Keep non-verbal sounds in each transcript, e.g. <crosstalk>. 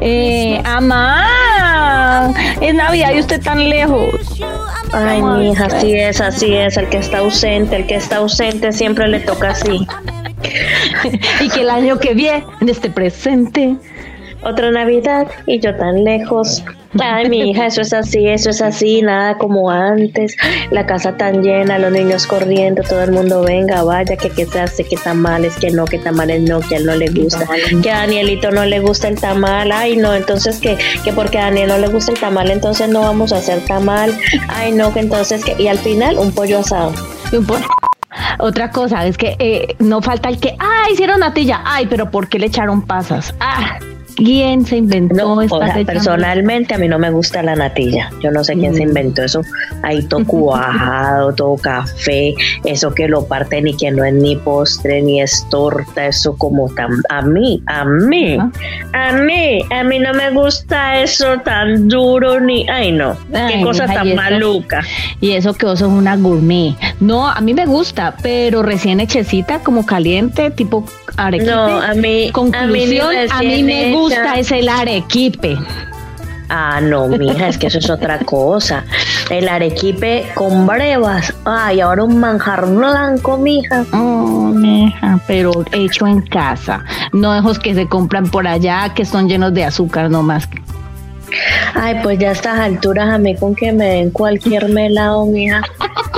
Eh, Amá, es Navidad y usted tan lejos. Ay, mi hija, así es, así es. El que está ausente, el que está ausente siempre le toca así. <laughs> y que el año que viene, en este presente, otra Navidad y yo tan lejos. Ay, mi hija, eso es así, eso es así, nada como antes. La casa tan llena, los niños corriendo, todo el mundo venga, vaya, que qué se hace, que tamales, que no, que tamales no, que a él no le gusta, que a Danielito no le gusta el tamal, ay, no, entonces que, que porque a Daniel no le gusta el tamal, entonces no vamos a hacer tamal, ay, no, que entonces que, y al final un pollo asado. un pollo. Otra cosa es que eh, no falta el que, ay, hicieron natilla, ay, pero ¿por qué le echaron pasas? Ah, ¿Quién se inventó esta Personalmente a mí no me gusta la natilla. Yo no sé quién se mm. inventó eso. Ahí todo <laughs> cuajado, todo café, eso que lo parten y que no es ni postre ni es torta, eso como tan a mí, a mí, a mí, a mí no me gusta eso tan duro ni ay no, qué cosa tan maluca. Y eso que vos sos una gourmet. No, a mí me gusta, pero recién hechecita como caliente, tipo arequipe. No, a mí conclusión, a mí, me gusta es el arequipe. Ah, no, mija, es que eso es otra cosa. El arequipe con brevas. Ay, ahora un manjar blanco, mija. Oh, mija, pero hecho en casa. No dejos que se compran por allá, que son llenos de azúcar nomás. Ay, pues ya a estas alturas a mí con que me den cualquier melado, mija,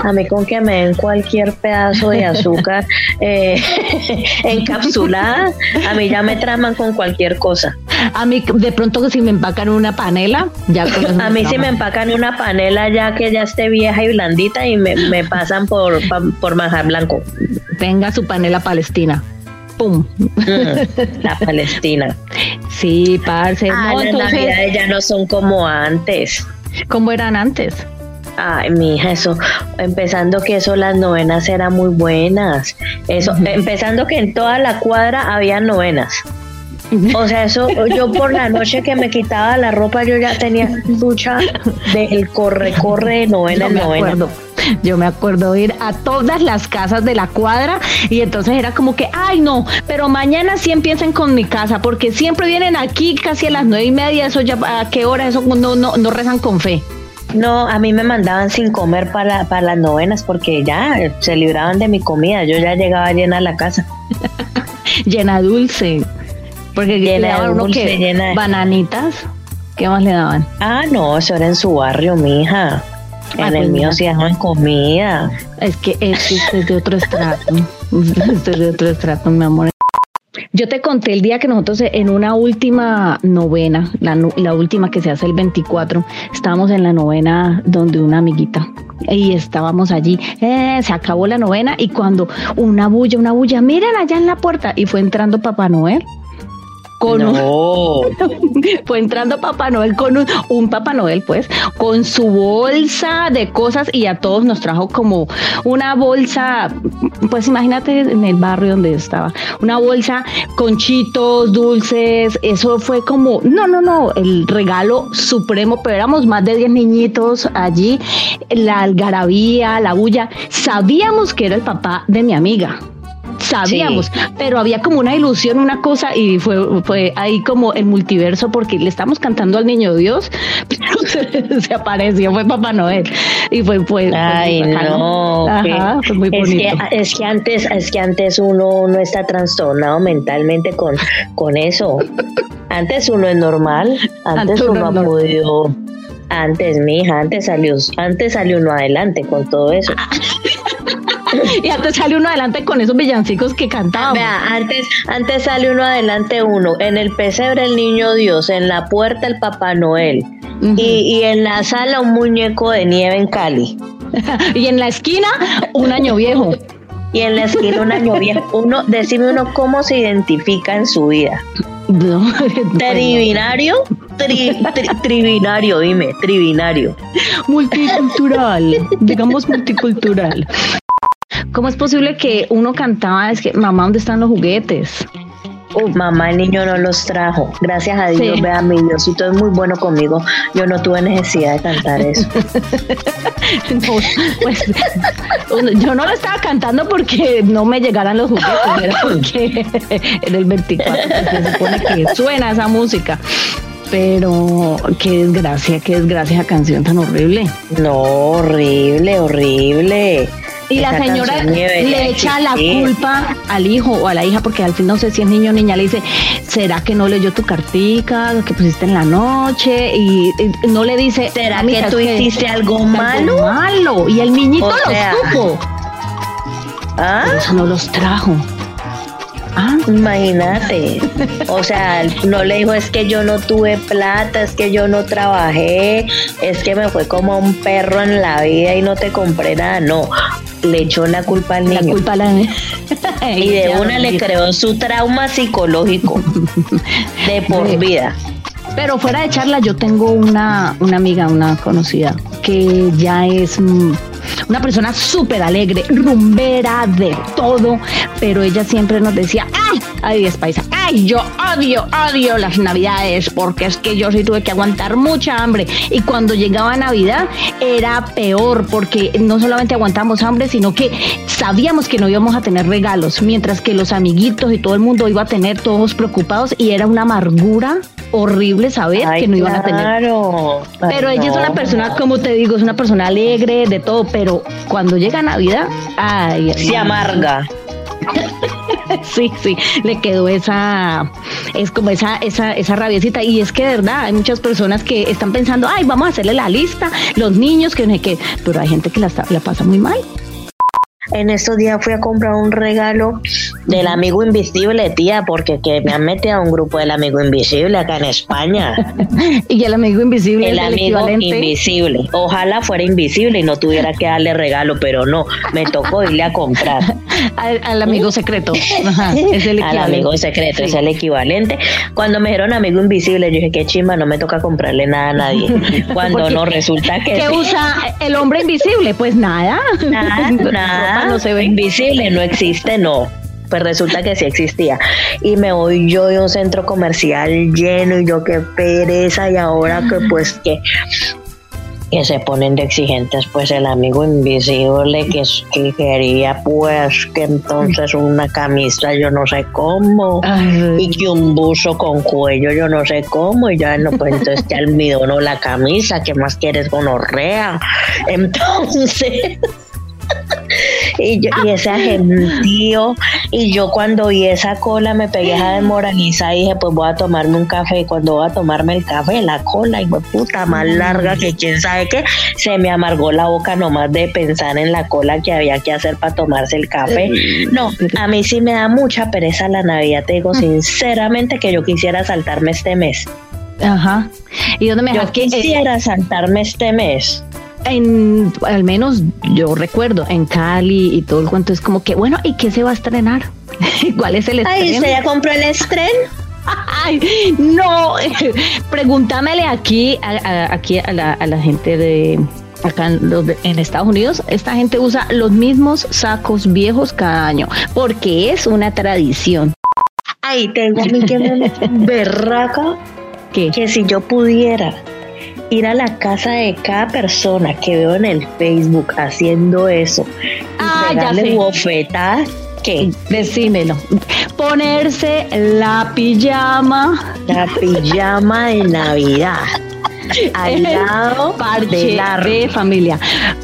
a mí con que me den cualquier pedazo de azúcar eh, <laughs> encapsulada, a mí ya me traman con cualquier cosa. A mí de pronto que si me empacan una panela, ya <laughs> A mí si me empacan una panela ya que ya esté vieja y blandita y me, me pasan por, por manjar blanco. Tenga su panela palestina. ¡Pum! la Palestina. Sí, parce. Ah, las navidades ya no son como antes. ¿Cómo eran antes? Ay, mi hija, eso, empezando que eso, las novenas eran muy buenas. Eso, empezando que en toda la cuadra había novenas. O sea, eso, yo por la noche que me quitaba la ropa, yo ya tenía lucha del corre-corre de <laughs> novena en novena. Yo me acuerdo ir a todas las casas de la cuadra y entonces era como que, ay no, pero mañana sí empiecen con mi casa, porque siempre vienen aquí casi a las nueve y media, eso ya, ¿a qué hora? Eso no, no, no rezan con fe. No, a mí me mandaban sin comer para, para las novenas porque ya se libraban de mi comida. Yo ya llegaba llena a la casa. <laughs> llena dulce. Porque llena le daban dulce, llena de... bananitas. ¿Qué más le daban? Ah, no, eso era en su barrio, mija. En ah, el pues mío se llaman comida. Es que este es de otro estrato. <laughs> Este es de otro estrato, mi amor. Yo te conté el día que nosotros en una última novena, la, última que se hace el 24, estábamos en la novena donde una amiguita y estábamos allí, eh, se acabó la novena y cuando una bulla, una bulla, miren allá en la puerta y fue entrando Papá Noel con <laughs> fue entrando Papá Noel con un, Papá Noel pues con su bolsa de cosas y a todos nos trajo como una bolsa pues imagínate en el barrio donde estaba una bolsa con chitos dulces eso fue como no no no el regalo supremo pero éramos más de 10 niñitos allí la algarabía la bulla sabíamos que era el papá de mi amiga sabíamos, pero había como una ilusión, una cosa, y fue, fue ahí como el multiverso, porque le estamos cantando al niño Dios, <laughs> pero se, apareció, fue Papá Noel. Y fue, fue, Ay, no, fue muy bonito. Es que, es que, antes, es que antes uno no está trastornado mentalmente con, con eso. Antes uno es normal, antes, uno, ha podido antes, mi hija, antes salió, antes salió uno adelante con todo eso. <laughs> <laughs> y antes sale uno adelante con esos villancicos que cantaban. Vea, antes, antes sale uno adelante uno, en el pesebre el niño Dios, en la puerta el Papá Noel y, y en la sala un muñeco de nieve en Cali. <laughs> y en la esquina un año viejo. y en la esquina un año viejo. Uno, decime uno cómo se identifica en su vida. No, <laughs> Tribinario, tri, tri- tribinario, dime, tribinario. multicultural, digamos multicultural. ¿Cómo es posible que uno cantaba, es que mamá, ¿dónde están los juguetes? Oh, mamá, el niño no los trajo. Gracias a Dios, Sí. vea, mi Diosito es muy bueno conmigo. Yo no tuve necesidad de cantar eso. <laughs> No, pues, yo no lo estaba cantando porque no me llegaran los juguetes, era porque en el 24 pues, se supone que suena esa música. Pero qué desgracia, qué desgracia esa canción tan horrible. No, horrible, horrible. Y la señora le echa la culpa al hijo o a la hija, porque al fin no sé si es niño o niña, le dice, ¿será que no leyó tu cartica que pusiste en la noche? Y, y no le dice, ¿Será "Mamita, que tú hiciste algo algo malo? Y el niñito O lo sea, supo. ¿Ah? Por eso no los trajo. Ah, Imagínate. O sea, no le dijo es que yo no tuve plata, es que yo no trabajé, es que me fue como un perro en la vida y no te compré nada. No, le echó la culpa al la niño. culpa la Y de <laughs> una le creó su trauma psicológico <laughs> de por vida. Pero fuera de charla, yo tengo una, una amiga, una conocida, que ya es una persona súper alegre, rumbera de todo, pero ella siempre nos decía, ay, ay, es paisa, ay, yo odio, odio las navidades, porque es que yo sí tuve que aguantar mucha hambre. Y cuando llegaba Navidad era peor, porque no solamente aguantamos hambre, sino que sabíamos que no íbamos a tener regalos, mientras que los amiguitos y todo el mundo iba a tener todos preocupados y era una amargura horrible saber Ay, que no iban a tener. claro. Ay, Pero ella es una persona, como te digo, es una persona alegre de todo, pero cuando llega Navidad, ay, Se amarga. <laughs> Sí, sí, le quedó esa, es como esa, esa, esa rabiecita. Y es que de verdad, hay muchas personas que están pensando, ay, vamos a hacerle la lista, los niños, que no sé qué, pero hay gente que la pasa muy mal. En estos días fui a comprar un regalo del amigo invisible, tía, porque que me han metido a un grupo del amigo invisible acá en España. <laughs> Y el amigo invisible El es el amigo equivalente. invisible. Ojalá fuera invisible y no tuviera que darle regalo, pero no, me tocó irle a comprar. <laughs> Al, al amigo secreto. <laughs> Ajá, es el Al amigo secreto, Sí. es el equivalente. Cuando me dijeron amigo invisible, yo dije, qué chimba, no me toca comprarle nada a nadie. Cuando no, resulta que ¿Qué usa el hombre invisible? Pues nada. Nada, nada, no se ve. invisible, no existe, no. Pues resulta que sí existía. Y me voy yo de un centro comercial lleno y yo qué pereza y ahora que pues que que se ponen de exigentes pues el amigo invisible que, que quería pues que entonces una camisa yo no sé cómo Ay, y que un buzo con cuello yo no sé cómo y ya no pues entonces te almidonó <laughs> la camisa ¿qué más quieres gonorrea? entonces y, yo, y ese agentío y yo cuando vi esa cola me pegué a desmoralizar y dije pues voy a tomarme un café. Y cuando voy a tomarme el café la cola y puta más larga que quién sabe qué se me amargó la boca nomás de pensar en la cola que había que hacer para tomarse el café. No a mí sí me da mucha pereza la navidad te digo sinceramente que yo quisiera saltarme este mes. Ajá. ¿Y dónde me yo eh, quisiera saltarme este mes en, al menos yo recuerdo, en Cali y todo el cuento es como que, bueno, ¿y qué se va a estrenar? <laughs> ¿Cuál es el ay estreno? ¿usted ya compró el estreno? <laughs> Ay, no, <laughs> pregúntamele aquí, a, a- aquí a la, a la gente de acá en, los de- en Estados Unidos, esta gente usa los mismos sacos viejos cada año, porque es una tradición. Ay, tengo a mí que me berraca ¿Qué? que si yo pudiera ir a la casa de cada persona que veo en el Facebook haciendo eso y Ah, pegarle bofetadas, ¿qué? Decímelo. Ponerse la pijama La pijama de Navidad <laughs> al lado parche del árbol. de familia.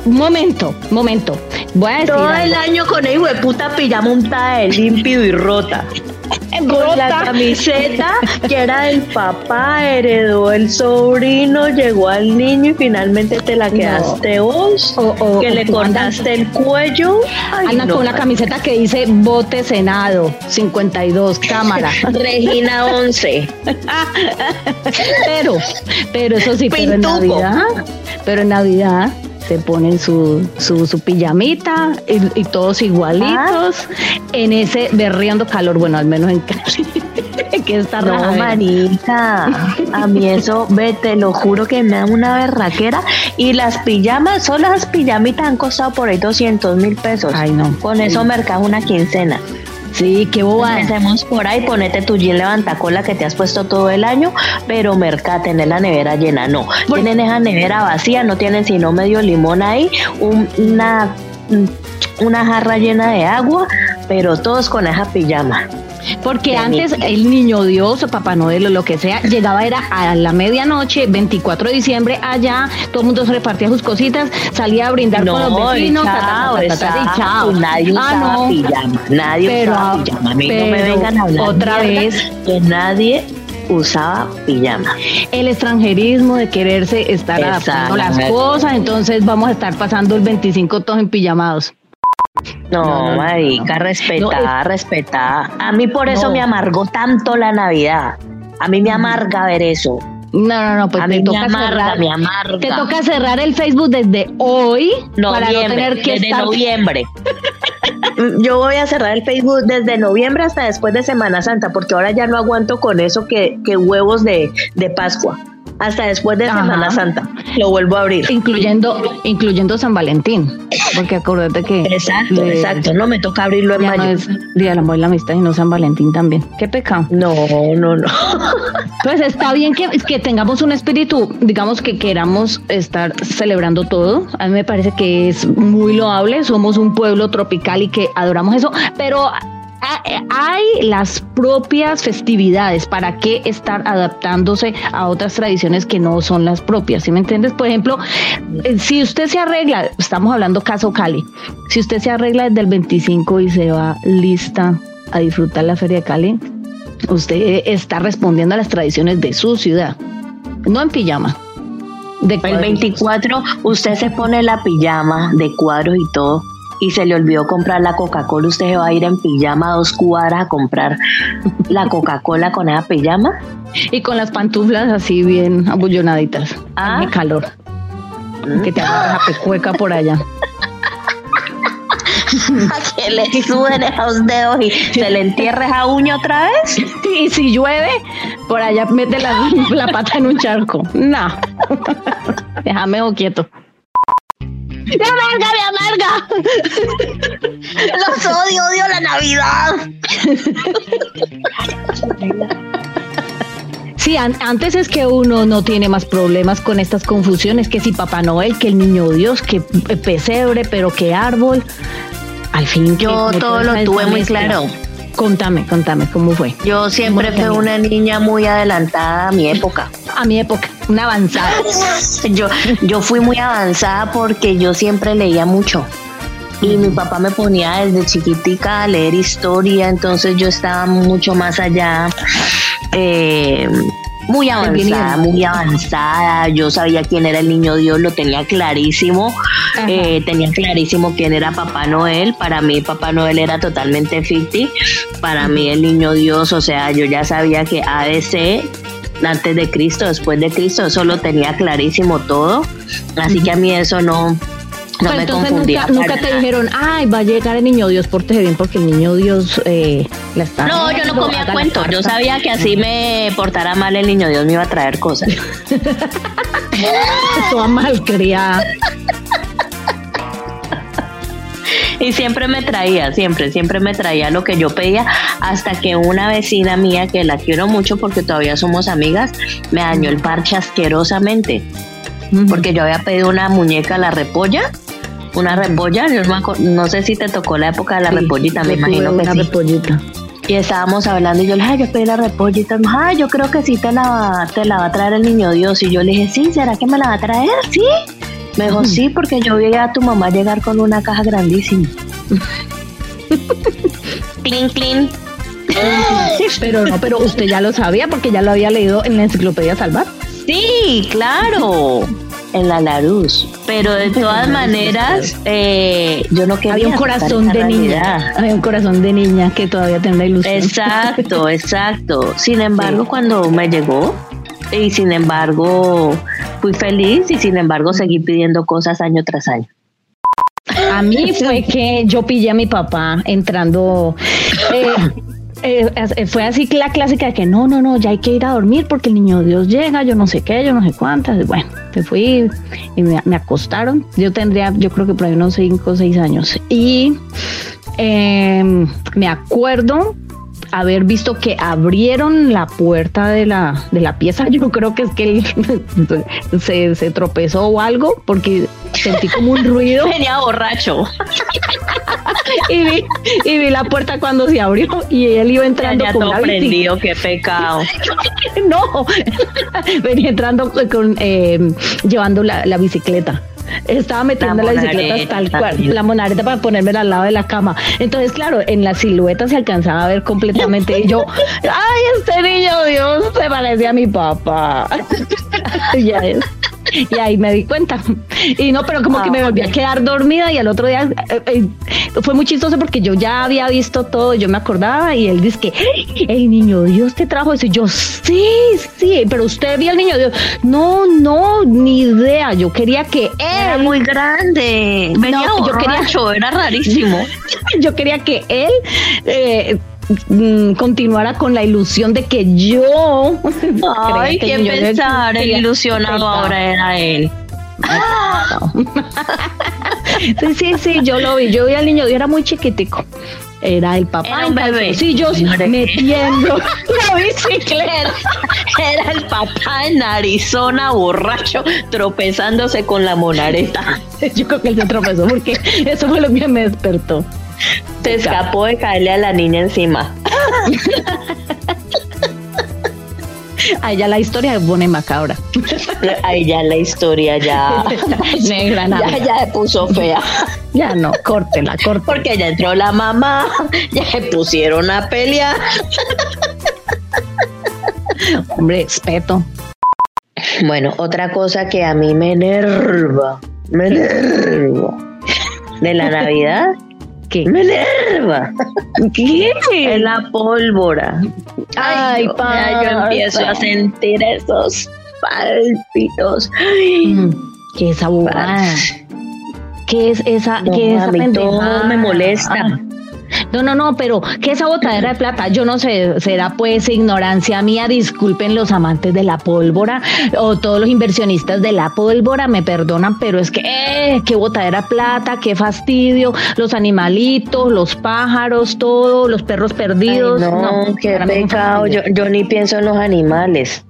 Un momento, momento. Voy a decir Todo algo. el año con el hijo de puta pijama untada de límpido y rota. <laughs> Con la camiseta que era del papá, heredó el sobrino, llegó al niño y finalmente te la quedaste vos. Que le cortaste el cuello. Ay, Anda no. con una camiseta que dice bote senado 52 cámara. <laughs> Regina 11. <laughs> pero, pero eso sí, pero en. Navidad, pero en Navidad se ponen su, su, su pijamita y, y todos igualitos en ese berriendo calor, bueno, al menos en Cali. <laughs> que está No, marica, a mí eso, ve, te lo juro que me da una berraquera. Y las pijamas, solo las pijamitas han costado por ahí 200 mil pesos. Ay, no. Con eso mercado una quincena. Sí, qué bobada. Hacemos por ahí, ponete tu jean levantacola que te has puesto todo el año, pero merca, tener la nevera llena. No, tienen esa nevera vacía, no tienen sino medio limón ahí, un- una, una jarra llena de agua, pero todos con esa pijama. Porque antes el niño Dios o Papá Noel o lo que sea llegaba era a la medianoche, 24 de diciembre, allá, todo el mundo se repartía sus cositas, salía a brindar con los vecinos, chao, ta, ta, ta, ta, y exacto, chao. Nadie Ah, usaba no. pijama, nadie Pero, usaba pijama. A mí no me vengan a hablar otra vez. que nadie usaba pijama. El extranjerismo de quererse estar adaptando las cosas, entonces vamos a estar pasando el 25 todos en pijamados. No, No, no, marica, no. respetada, respetada. A mí por eso me amargó tanto la Navidad. A mí me amarga ver eso. No, no, no, pues a te mí me toca amarga, cerrar. me amarga. Te toca cerrar el Facebook desde hoy para no Noviembre, tener que desde estar noviembre. <laughs> Yo voy a cerrar el Facebook desde noviembre hasta después de Semana Santa, porque ahora ya no aguanto con eso que, que huevos de, de Pascua. Hasta después de Ajá. Semana Santa. Lo vuelvo a abrir. incluyendo incluyendo San Valentín, porque acuérdate que Exacto, le- exacto. No me toca abrirlo en ya no mayo. es Día del Amor y la Amistad, sino San Valentín también. Qué pecado. No, no, no. Pues está bien que, que tengamos un espíritu, digamos que queramos estar celebrando todo. A mí me parece que es muy loable. Somos un pueblo tropical y que adoramos eso, pero hay las propias festividades. ¿Para qué estar adaptándose a otras tradiciones que no son las propias? ¿Sí me entiendes? Por ejemplo, eh, si usted se arregla, estamos hablando caso Cali, si usted se arregla desde el 25 y se va lista a disfrutar la Feria de Cali, usted está respondiendo a las tradiciones de su ciudad, no en pijama. De El cuadros. 24 usted se pone la pijama de cuadros y todo y se le olvidó comprar la Coca-Cola, usted se va a ir en pijama a dos cuadras a comprar <laughs> la Coca-Cola con esa pijama. Y con las pantuflas así bien abullonaditas. Ah. Calor. Que te agarra la pecueca por allá. <laughs> A que le suben esos dedos y se le entierre esa uña otra vez. <laughs> Y si llueve, por allá mete la, la pata en un charco. No. Déjame quieto. ¡Me amarga, me amarga! <laughs> Los odio, odio la Navidad. Sí, an- antes es que uno no tiene más problemas con estas confusiones, que si Papá Noel, que el Niño Dios, que pe- pesebre, pero que árbol. Al fin, Yo todo lo tuve muy claro. Contame, contame, ¿cómo fue? Yo siempre fui una niña muy adelantada a mi época. A mi época, una avanzada. Yo, yo fui muy avanzada porque yo siempre leía mucho. Y mi papá me ponía desde chiquitica a leer historia, entonces yo estaba mucho más allá, eh, muy avanzada, muy avanzada. Yo sabía quién era el niño Dios, lo tenía clarísimo. Eh, tenía clarísimo quién era Papá Noel. Para mí Papá Noel era totalmente ficti. Para mí el niño Dios, o sea, yo ya sabía que ABC antes de Cristo, después de Cristo, eso lo tenía clarísimo todo. Así que a mí eso no, no Pero me entonces confundía. nunca, nunca te dijeron, ay, va a llegar el niño Dios, pórtese bien porque el niño Dios eh, la está. No, yo no comía cuento. Yo farsa". sabía que así me portara mal el niño Dios me iba a traer cosas. <laughs> Toda malcriada. Y siempre me traía, siempre, siempre me traía lo que yo pedía, hasta que una vecina mía, que la quiero mucho porque todavía somos amigas, me dañó el parche asquerosamente. Porque yo había pedido una muñeca, la repolla, una repolla, yo no, sé si te tocó la época de la Sí, repollita, me imagino que una sí. repollita. Y estábamos hablando y yo le dije, "Ay, yo pedí la repollita. Ay, yo creo que sí te la, va- te la va a traer el niño Dios. Y yo le dije, sí, ¿será que me la va a traer? Sí. Me dijo, sí, porque yo vi a tu mamá llegar con una caja grandísima. <laughs> clean, clean. Pero no, pero usted ya lo sabía porque ya lo había leído en la enciclopedia Salvar. Sí, claro. En la Laruz. Pero de todas maneras, eh, yo no quería Había un corazón de niña. Había un corazón de niña que todavía tiene la ilusión. Exacto, <laughs> exacto. Sin embargo, cuando me llegó, Y sin embargo, fui feliz y sin embargo seguí pidiendo cosas año tras año. A mí <laughs> fue que yo pillé a mi papá entrando. eh, eh, eh, fue así la clásica de que no, no, no, ya hay que ir a dormir porque el niño Dios llega, yo no sé qué, yo no sé cuántas. Bueno, me fui y me, acostaron. Yo tendría, yo creo que por ahí unos 5 o 6 años. Y eh, me acuerdo haber visto que abrieron la puerta de la, de la pieza. <laughs> Yo creo que es que él se, se tropezó o algo porque sentí como un ruido <laughs> Venía borracho. y vi, y vi la puerta cuando se abrió y él iba entrando Venía con todo prendido, qué pecado. <laughs> No, venía entrando con, eh, llevando la, la bicicleta. Estaba metiendo la, La bicicleta tal cual, la monareta para ponérmela al lado de la cama. Entonces, claro, en la silueta se alcanzaba a ver completamente. Y yo, ay, este niño Dios se parecía a mi papá. <laughs> ya es. Y ahí me di cuenta. Y no, pero como que me volví a quedar dormida y al otro día eh, eh, fue muy chistoso porque yo ya había visto todo, yo me acordaba y él dice que el niño Dios te trajo eso. Y yo, sí, sí, pero usted vio al niño Dios. No, no, ni idea. Yo quería que Era él, muy grande. Venía No, yo quería- borracho, era rarísimo. <laughs> yo quería que él eh, mm, continuara con la ilusión de que yo. <laughs> Ay, que qué Dios pensar, el ilusionado ahora era él. Sí, sí, sí, yo lo vi. Yo vi al niño, Dios era muy chiquitico. Era el papá Era un bebé. calzoncillos Señores. metiendo <laughs> la bicicleta. Era el papá en Arizona borracho tropezándose con la monareta. Yo creo que él se tropezó porque eso fue lo que me despertó. Se escapó de caerle a la niña encima. <laughs> Ahí ya la historia y macabra. <laughs> Ahí ya la historia ya, <laughs> Negra, nada. ya, ya se puso fea. Ya no, córtela, córtela. Porque ya entró la mamá, ya se pusieron a pelear. Hombre, respeto. Bueno, otra cosa que a mí me enerva, me enerva de la Navidad, ¿Qué? me enerva. ¿Qué? Es la pólvora. Ay, Dios, ya yo empiezo a sentir esos palpitos. Mm, ¿Qué es esa bobada? ¿Qué es esa, No, qué es esa a mí todo pendejada? me molesta. Ah. No, no, no, pero ¿qué es esa botadera de plata? Yo no sé, será pues ignorancia mía, disculpen los amantes de la pólvora o todos los inversionistas de la pólvora, me perdonan, pero es que, eh, qué botadera de plata, qué fastidio, los animalitos, los pájaros, todo, los perros perdidos. Ay, no, qué pecado. Yo, yo ni pienso en los animales.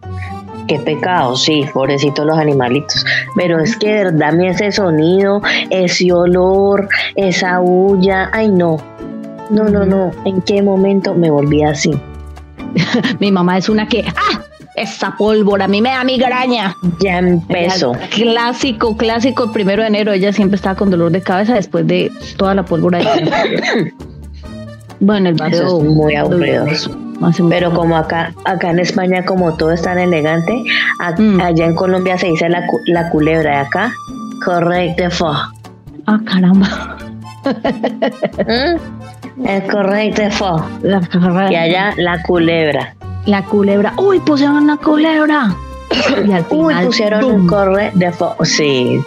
Qué pecado, sí, pobrecitos los animalitos. Pero es que de verdad a mí ese sonido, ese olor, esa bulla, ay no. No, no, no. ¿En qué momento me volví así? <laughs> Mi mamá es una que, ¡ah! Esa pólvora, a mí me da migraña. Ya empezó. Clásico, clásico, el primero de enero, ella siempre estaba con dolor de cabeza después de toda la pólvora. de- <laughs> bueno, el barrio. Eso es muy aburrido. Pero como acá, acá en España, como todo es tan elegante, a- Mm. allá en Colombia se dice la, la culebra de acá. Correcto. Ah, caramba. ¿Mm? Es correcto, fo. La, Y allá la culebra. la culebra. Uy, pusieron una culebra. Y al Uy, pusieron un corre de fo. Sí.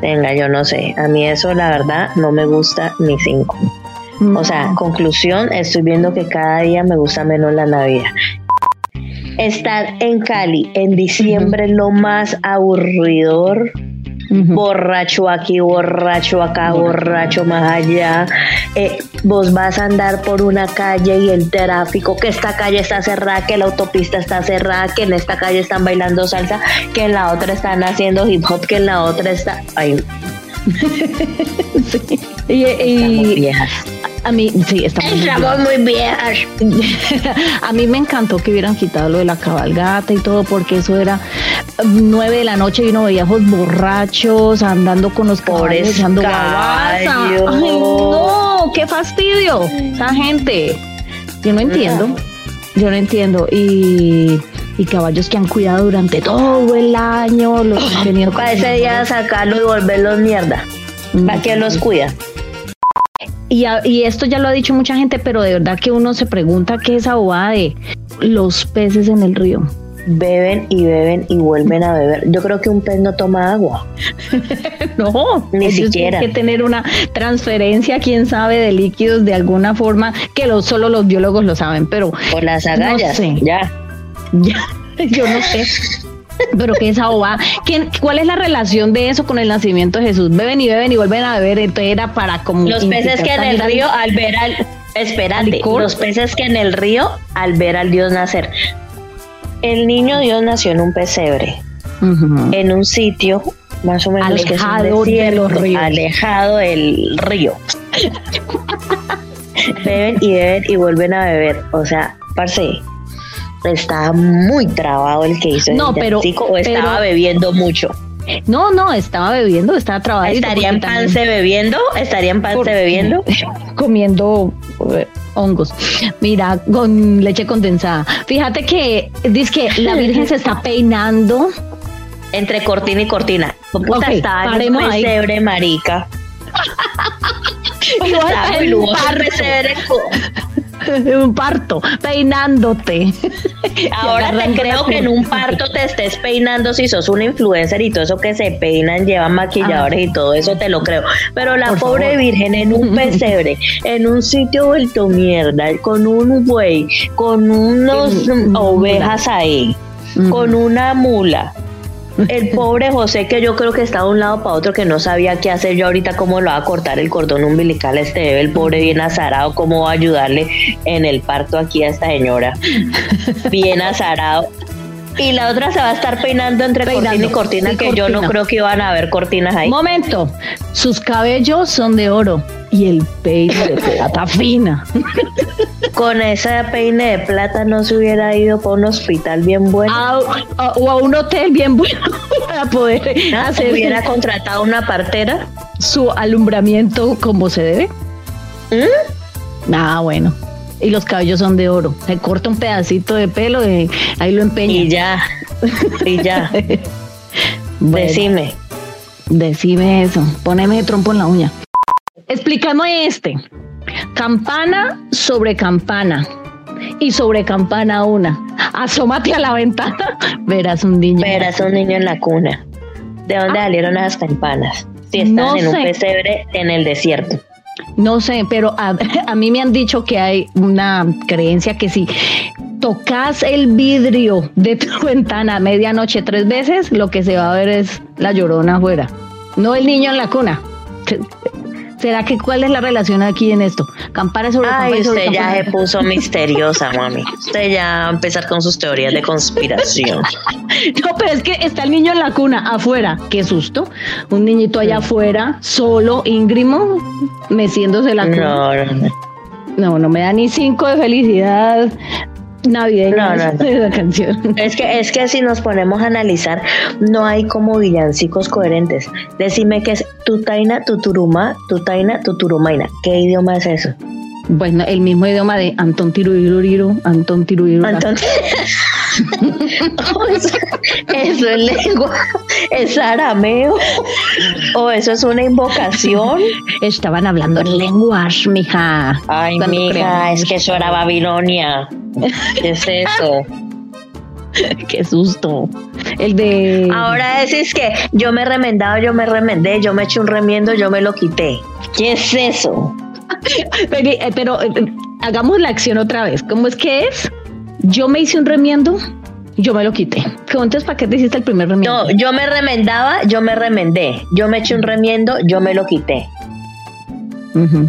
Venga, yo no sé. A mí eso, la verdad, no me gusta ni cinco. O sea, conclusión, estoy viendo que cada día me gusta menos la Navidad. Estar en Cali en diciembre es lo más aburridor. Borracho aquí, borracho acá, borracho más allá. Eh, vos vas a andar por una calle y el tráfico, que esta calle está cerrada, que la autopista está cerrada, que en esta calle están bailando salsa, que en la otra están haciendo hip hop, que en la otra está... Ay, Y, estamos y viejas. a mí, sí, estamos muy Estamos muy viejas. <laughs> A mí me encantó que hubieran quitado lo de la cabalgata y todo, porque eso era nueve de la noche y uno veía borrachos andando con los Pobres echando. Ay, no, qué fastidio. Esa gente. Yo no entiendo. Yo no entiendo. Y, y caballos que han cuidado durante todo el año, los han tenido Para ese día sacarlo y volverlos mierda. ¿Para qué los cuida? Y, a- y esto ya lo ha dicho mucha gente, pero de verdad que uno se pregunta qué es esa bobada de los peces en el río. beben y beben y vuelven a beber. Yo creo que un pez no toma agua. <laughs> No, Ni siquiera. Que tener una transferencia, quién sabe, de líquidos de alguna forma que lo, solo los biólogos lo saben, pero Por las agallas. sé. Ya. Ya, <laughs> yo no sé. Pero que esa ova, ¿quién, ¿cuál es la relación de eso con el nacimiento de Jesús? Beben y beben y vuelven a beber, entonces era para como Los peces que en el río al ver al espérate, licor. los peces que en el río al ver al Dios nacer. El niño Dios nació en un pesebre, en un sitio más o menos que es Alejado de los desierto, ríos. alejado del río. <laughs> beben y beben y vuelven a beber, o sea, parce, estaba muy trabado el que hizo No, el pero- o estaba pero- bebiendo mucho. No, no, estaba bebiendo, estaba trabajando. ¿Estaría en pance bebiendo? ¿Estaría en pance bebiendo? <laughs> comiendo eh, hongos. Mira, con leche condensada. Fíjate que dice que la Virgen se está <laughs> peinando. Entre cortina y cortina. Puta, Ok, estaba <laughs> en un pesebre, marica. Igual en un lujoso el pesebre. un parto, peinándote. <laughs> Ahora te creo que en un parto te estés peinando si sos una influencer y todo eso que se peinan, llevan maquilladores y todo eso, te lo creo. Pero la Por pobre favor. virgen en un <laughs> pesebre, en un sitio vuelto mierda, con un buey, con unos mm, ovejas ahí, con una mula. El pobre José que yo creo que estaba de un lado para otro que no sabía qué hacer yo ahorita cómo lo va a cortar el cordón umbilical a este bebé, el pobre bien azarado, cómo va a ayudarle en el parto aquí a esta señora. Bien azarado. Y la otra se va a estar peinando entre cortina y Peinando, cortina, que yo no creo que iban a haber cortinas ahí. Momento, sus cabellos son de oro y el peine de plata fina. Con ese peine de plata no se hubiera ido para un hospital bien bueno. A- a- o a un hotel bien bueno <laughs> para poder ¿no? hacer hubiera contratado una partera. su alumbramiento como se debe. ¿Mm? Ah, bueno. Y los cabellos son de oro. Se corta un pedacito de pelo y ahí lo empeña. Y ya. Y ya. <laughs> Bueno, Decime. decime eso. Poneme el trompo en la uña. Explícame este. Campana sobre campana. Y sobre campana una. Asómate a la ventana. <laughs> Verás un niño. Verás un niño en la cuna. ¿De dónde salieron esas campanas? Si están No en un pesebre en el desierto. No sé, pero <laughs> a, mí me han dicho que hay una creencia que si tocas el vidrio de tu <laughs> ventana a medianoche tres veces, lo que se va a ver es la llorona afuera, no el niño en la cuna. ¿Será que cuál es la relación aquí en esto? Campana sobre Ay, campana sobre usted ya se puso <laughs> misteriosa, mami. Usted ya va a empezar con sus teorías de conspiración. <laughs> No, pero es que está el niño en la cuna afuera. Qué susto. Un niñito allá afuera, solo, íngrimo, meciéndose la cuna. No, no, no. No, no me da ni cinco de felicidad navideña No, no, no. esa <laughs> canción. Es que, es que si nos ponemos a analizar, no hay como villancicos coherentes. Decime que es tutaina, tuturumá, tutaina, tuturumaina. ¿Qué idioma es eso? Bueno, el mismo idioma de Antón Tiruriru, Antón Tiruriru. <laughs> Entonces, eso es lengua, es arameo, o eso es una invocación. Estaban hablando en lenguas, mija. Ay, mija, es que eso era Babilonia. ¿Qué es eso? <laughs> Qué susto. El de. Ahora decís que yo me he remendado, yo me remendé, yo me eché un remiendo, yo me lo quité. ¿Qué es eso? <laughs> Pero, eh, eh, hagamos la acción otra vez. ¿Cómo es que es? Yo me hice un remiendo, yo me lo quité. ¿Cómo entonces para qué te hiciste el primer remiendo? No, yo me remendaba, yo me remendé. Yo me eché un remiendo, yo me lo quité.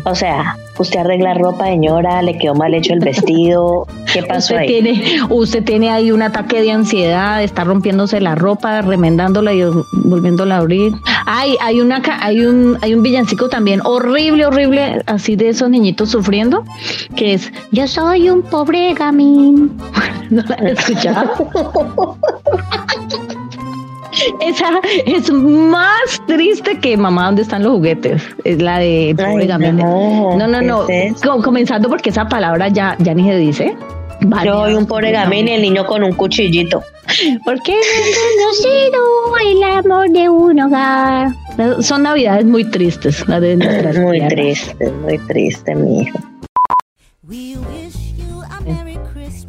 O sea, usted arregla ropa, señora, le quedó mal hecho el vestido. ¿Qué <laughs> pasó Usted ahí? tiene, usted tiene ahí un ataque de ansiedad, está rompiéndose la ropa, remendándola y volviéndola a abrir. Ay, hay una hay un hay un villancico también horrible, horrible, así de esos niñitos sufriendo, que es Yo soy un pobre gamín. <laughs> ¿No la han escuchado? <laughs> Esa es más triste que mamá, ¿dónde están los juguetes? Es la de pobre Ay, no, No, no, no. ¿qué es eso? Co- comenzando porque esa palabra ya, ya ni se dice. Yo soy un pobre gamín y el niño con un cuchillito. ¿Por qué no conocido el amor de un hogar? Son navidades muy tristes, las de nuestras <laughs> Muy tierras. triste, muy triste, mi hijo.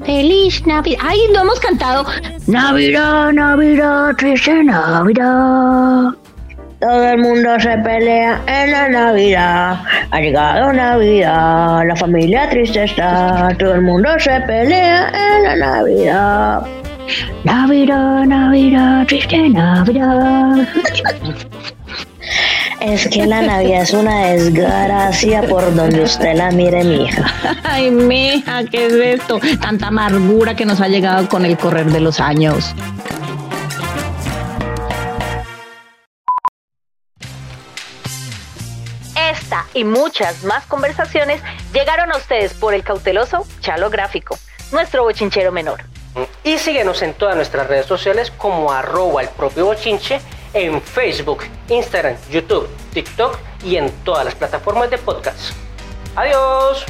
Feliz Navidad. Ay, lo hemos cantado. Navidad, Navidad, triste Navidad. Todo el mundo se pelea en la Navidad. Ha llegado Navidad, la familia triste está. Todo el mundo se pelea en la Navidad. Navidad, Navidad, triste Navidad. <laughs> Es que la Navidad es una desgracia por donde usted la mire, mija. Ay, mija, ¿qué es esto? Tanta amargura que nos ha llegado con el correr de los años. Esta y muchas más conversaciones llegaron a ustedes por el cauteloso Chalo Gráfico, nuestro bochinchero menor. Y síguenos en todas nuestras redes sociales como arroba el propio bochinche en Facebook, Instagram, YouTube, TikTok y en todas las plataformas de podcast. Adiós.